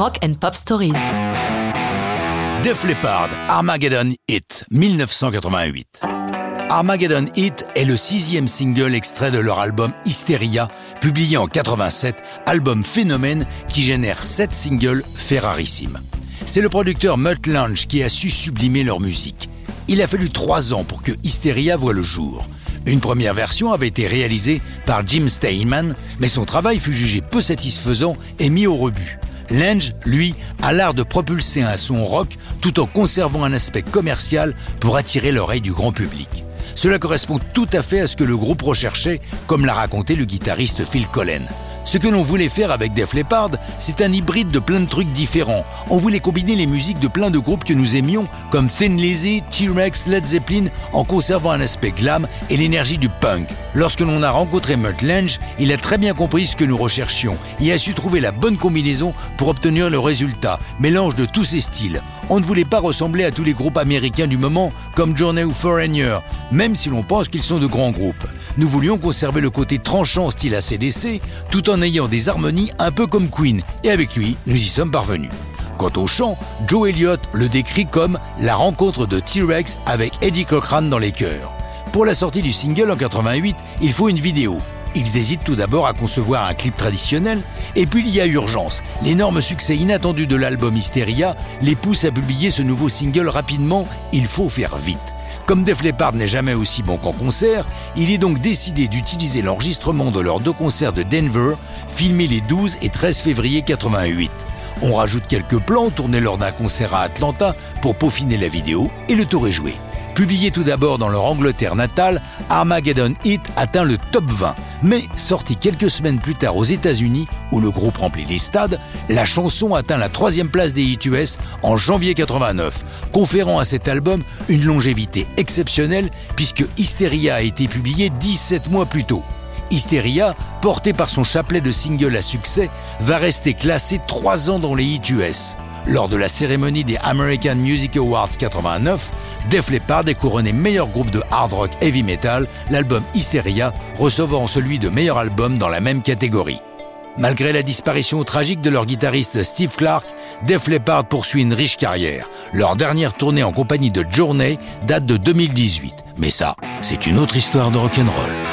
Rock and Pop Stories. Def Leppard, Armageddon Hit, 1988. Armageddon Hit est le sixième single extrait de leur album Hysteria, publié en 87, album phénomène qui génère sept singles ferrarissimes. C'est le producteur Mutt Lange qui a su sublimer leur musique. Il a fallu trois ans pour que Hysteria voie le jour. Une première version avait été réalisée par Jim Steinman, mais son travail fut jugé peu satisfaisant et mis au rebut. Lange, lui, a l'art de propulser un son rock tout en conservant un aspect commercial pour attirer l'oreille du grand public. Cela correspond tout à fait à ce que le groupe recherchait, comme l'a raconté le guitariste Phil Collen. Ce que l'on voulait faire avec Def Leppard, c'est un hybride de plein de trucs différents. On voulait combiner les musiques de plein de groupes que nous aimions, comme Thin Lizzy, T-Rex, Led Zeppelin, en conservant un aspect glam et l'énergie du punk. Lorsque l'on a rencontré Mutt Lange, il a très bien compris ce que nous recherchions et a su trouver la bonne combinaison pour obtenir le résultat, mélange de tous ces styles. On ne voulait pas ressembler à tous les groupes américains du moment, comme Journey ou Foreigner, même si l'on pense qu'ils sont de grands groupes. Nous voulions conserver le côté tranchant style ACDC, tout en ayant des harmonies un peu comme Queen, et avec lui, nous y sommes parvenus. Quant au chant, Joe Elliott le décrit comme la rencontre de T-Rex avec Eddie Cochran dans les chœurs. Pour la sortie du single en 88, il faut une vidéo. Ils hésitent tout d'abord à concevoir un clip traditionnel, et puis il y a urgence. L'énorme succès inattendu de l'album Hysteria les pousse à publier ce nouveau single rapidement, il faut faire vite. Comme Def Leppard n'est jamais aussi bon qu'en concert, il est donc décidé d'utiliser l'enregistrement de leurs deux concerts de Denver, filmés les 12 et 13 février 88. On rajoute quelques plans tournés lors d'un concert à Atlanta pour peaufiner la vidéo et le tour est joué. Publié tout d'abord dans leur Angleterre natale, Armageddon Hit atteint le top 20. Mais sorti quelques semaines plus tard aux États-Unis, où le groupe remplit les stades, la chanson atteint la troisième place des hit US en janvier 89, conférant à cet album une longévité exceptionnelle puisque Hysteria a été publié 17 mois plus tôt. Hysteria, porté par son chapelet de singles à succès, va rester classé 3 ans dans les hits US. Lors de la cérémonie des American Music Awards 89, Def Leppard est couronné meilleur groupe de hard rock heavy metal, l'album Hysteria recevant celui de meilleur album dans la même catégorie. Malgré la disparition tragique de leur guitariste Steve Clark, Def Leppard poursuit une riche carrière. Leur dernière tournée en compagnie de Journey date de 2018. Mais ça, c'est une autre histoire de rock'n'roll.